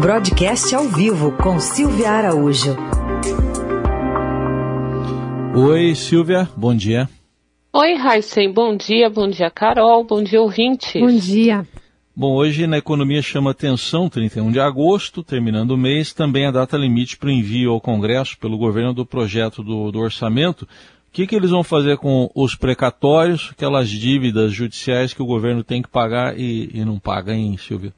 Broadcast ao vivo com Silvia Araújo. Oi, Silvia, bom dia. Oi, Heisen, bom dia, bom dia, Carol, bom dia, ouvintes. Bom dia. Bom, hoje na economia chama atenção, 31 de agosto, terminando o mês, também a data limite para o envio ao Congresso pelo governo do projeto do, do orçamento. O que, que eles vão fazer com os precatórios, aquelas dívidas judiciais que o governo tem que pagar e, e não paga, hein, Silvia?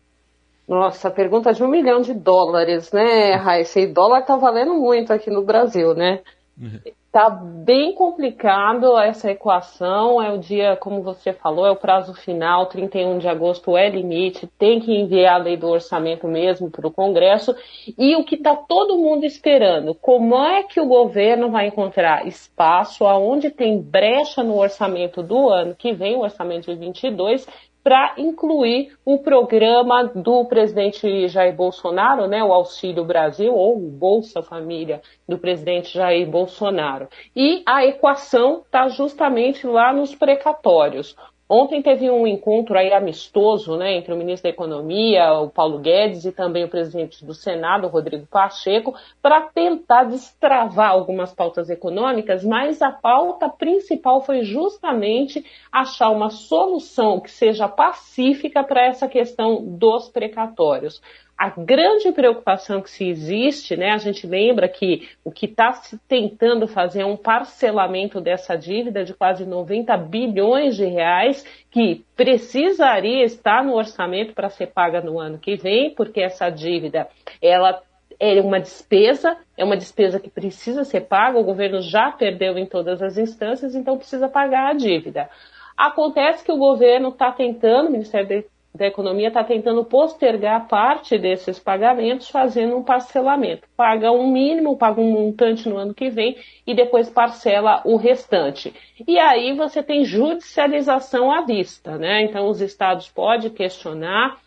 Nossa, pergunta de um milhão de dólares, né, Raíssa? E dólar tá valendo muito aqui no Brasil, né? Uhum. Tá bem complicado essa equação. É o dia, como você falou, é o prazo final, 31 de agosto é limite, tem que enviar a lei do orçamento mesmo para o Congresso. E o que está todo mundo esperando, como é que o governo vai encontrar espaço aonde tem brecha no orçamento do ano que vem, o orçamento de 22, para incluir o programa do presidente Jair Bolsonaro, né, o Auxílio Brasil, ou o Bolsa Família do presidente Jair Bolsonaro. E a equação está justamente lá nos precatórios. Ontem teve um encontro aí amistoso né, entre o ministro da Economia, o Paulo Guedes, e também o presidente do Senado, Rodrigo Pacheco, para tentar destravar algumas pautas econômicas, mas a pauta principal foi justamente achar uma solução que seja pacífica para essa questão dos precatórios a grande preocupação que se existe, né, a gente lembra que o que está se tentando fazer é um parcelamento dessa dívida de quase 90 bilhões de reais, que precisaria estar no orçamento para ser paga no ano que vem, porque essa dívida ela é uma despesa, é uma despesa que precisa ser paga, o governo já perdeu em todas as instâncias, então precisa pagar a dívida. Acontece que o governo está tentando, o Ministério da Economia está tentando postergar parte desses pagamentos, fazendo um parcelamento. Paga um mínimo, paga um montante no ano que vem e depois parcela o restante. E aí você tem judicialização à vista, né? Então os estados podem questionar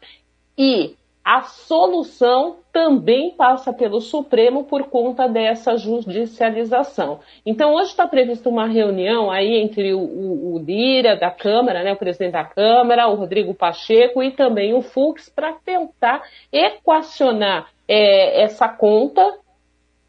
e a solução também passa pelo Supremo por conta dessa judicialização. Então, hoje está prevista uma reunião aí entre o, o, o, Lira da Câmara, né, o presidente da Câmara, o Rodrigo Pacheco e também o Fux para tentar equacionar é, essa conta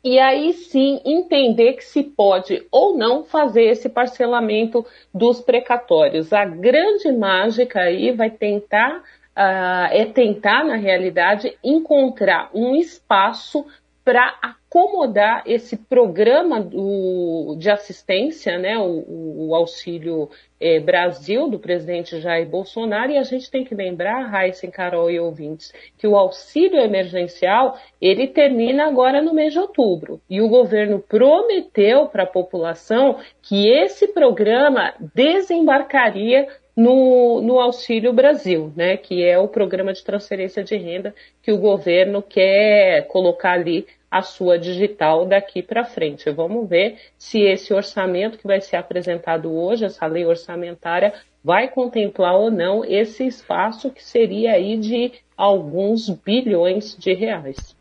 e aí sim entender que se pode ou não fazer esse parcelamento dos precatórios. A grande mágica aí vai tentar uh, é tentar, na realidade, encontrar um espaço para acomodar esse programa do, de assistência, né, o, o Auxílio é, Brasil, do presidente Jair Bolsonaro, e a gente tem que lembrar, Raíssa, Carol e ouvintes, que o auxílio emergencial, ele termina agora no mês de outubro, e o governo prometeu para a população que esse programa desembarcaria no, no Auxílio Brasil, né, que é o programa de transferência de renda que o governo quer colocar ali a sua digital daqui para frente. Vamos ver se esse orçamento que vai ser apresentado hoje, essa lei orçamentária, vai contemplar ou não esse espaço que seria aí de alguns bilhões de reais.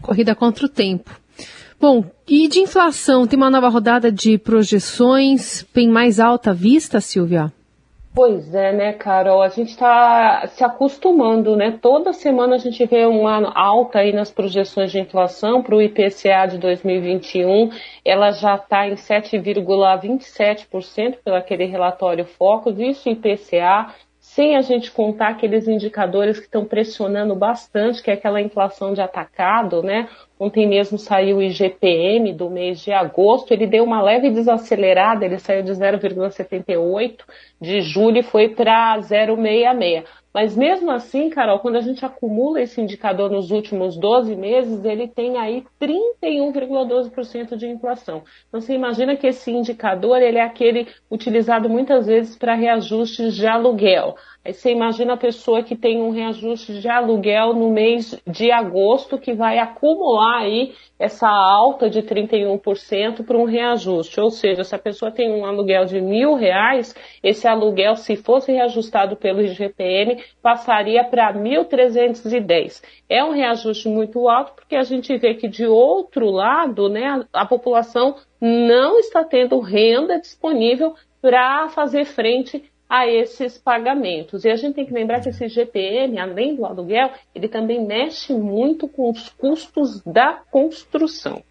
Corrida contra o tempo. Bom, e de inflação, tem uma nova rodada de projeções, bem mais alta vista, Silvia? Pois é, né, Carol? A gente está se acostumando, né? Toda semana a gente vê uma alta aí nas projeções de inflação para o IPCA de 2021. Ela já está em 7,27% pelo aquele relatório Focus. Isso IPCA sem a gente contar aqueles indicadores que estão pressionando bastante, que é aquela inflação de atacado, né? Ontem mesmo saiu o IGPM do mês de agosto, ele deu uma leve desacelerada, ele saiu de 0,78 de julho e foi para 0,66. Mas mesmo assim, Carol, quando a gente acumula esse indicador nos últimos 12 meses, ele tem aí 31,12% de inflação. Então você imagina que esse indicador ele é aquele utilizado muitas vezes para reajustes de aluguel. Você imagina a pessoa que tem um reajuste de aluguel no mês de agosto que vai acumular aí essa alta de 31% para um reajuste. Ou seja, se a pessoa tem um aluguel de mil reais, esse aluguel, se fosse reajustado pelo IGPM, passaria para 1.310. É um reajuste muito alto porque a gente vê que de outro lado, né, a população não está tendo renda disponível para fazer frente a esses pagamentos. E a gente tem que lembrar que esse GPM, além do aluguel, ele também mexe muito com os custos da construção.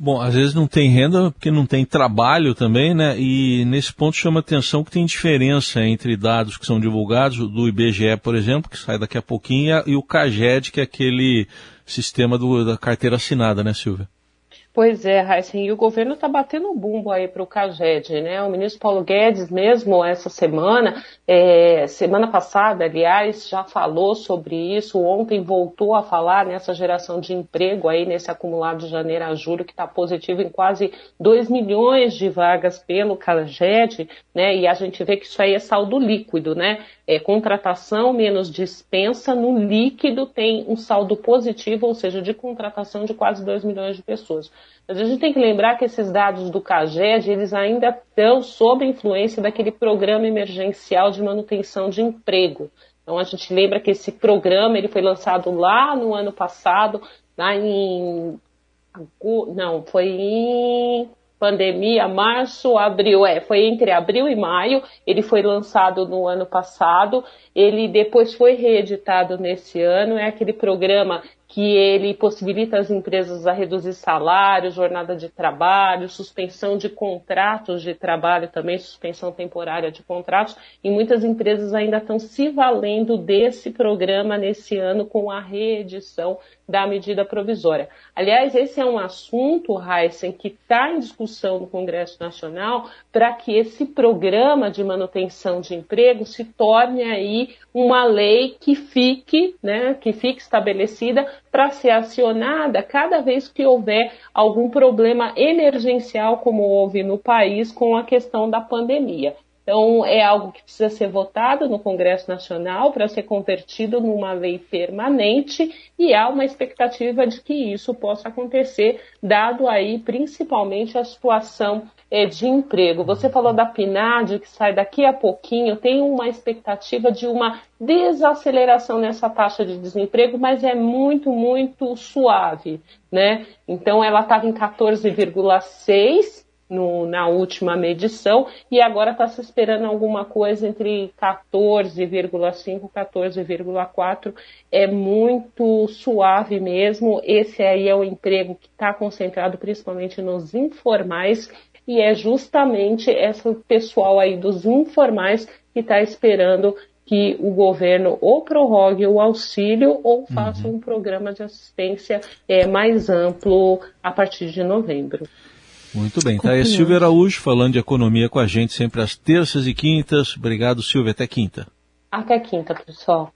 Bom, às vezes não tem renda porque não tem trabalho também, né? E nesse ponto chama atenção que tem diferença entre dados que são divulgados, do IBGE, por exemplo, que sai daqui a pouquinho, e o CAGED, que é aquele sistema do, da carteira assinada, né, Silvia? Pois é, Heisen, e o governo está batendo bumbo aí para o CAGED, né? O ministro Paulo Guedes, mesmo essa semana, é, semana passada, aliás, já falou sobre isso, ontem voltou a falar nessa geração de emprego aí, nesse acumulado de janeiro a julho, que está positivo em quase 2 milhões de vagas pelo CAGED, né? E a gente vê que isso aí é saldo líquido, né? É, contratação menos dispensa, no líquido tem um saldo positivo, ou seja, de contratação de quase 2 milhões de pessoas. Mas a gente tem que lembrar que esses dados do CAGED, eles ainda estão sob influência daquele programa emergencial de manutenção de emprego. Então a gente lembra que esse programa ele foi lançado lá no ano passado, lá em não, foi em pandemia, março, abril, é, foi entre abril e maio, ele foi lançado no ano passado, ele depois foi reeditado nesse ano, é aquele programa que ele possibilita às empresas a reduzir salários, jornada de trabalho, suspensão de contratos de trabalho também, suspensão temporária de contratos, e muitas empresas ainda estão se valendo desse programa nesse ano com a reedição da medida provisória. Aliás, esse é um assunto, Heisen, que está em discussão no Congresso Nacional para que esse programa de manutenção de emprego se torne aí uma lei que fique, né, que fique estabelecida para ser acionada cada vez que houver algum problema emergencial, como houve no país com a questão da pandemia. Então, é algo que precisa ser votado no Congresso Nacional para ser convertido numa lei permanente e há uma expectativa de que isso possa acontecer, dado aí principalmente a situação é, de emprego. Você falou da PNAD, que sai daqui a pouquinho, tem uma expectativa de uma desaceleração nessa taxa de desemprego, mas é muito, muito suave, né? Então, ela estava em 14,6 no, na última medição e agora está se esperando alguma coisa entre 14,5 e 14,4. É muito suave mesmo. Esse aí é o emprego que está concentrado principalmente nos informais e é justamente esse pessoal aí dos informais que está esperando que o governo ou prorrogue o auxílio ou faça uhum. um programa de assistência é, mais amplo a partir de novembro. Muito bem. Tá aí a Silvia Araújo falando de economia com a gente sempre às terças e quintas. Obrigado, Silvia. Até quinta. Até quinta, pessoal.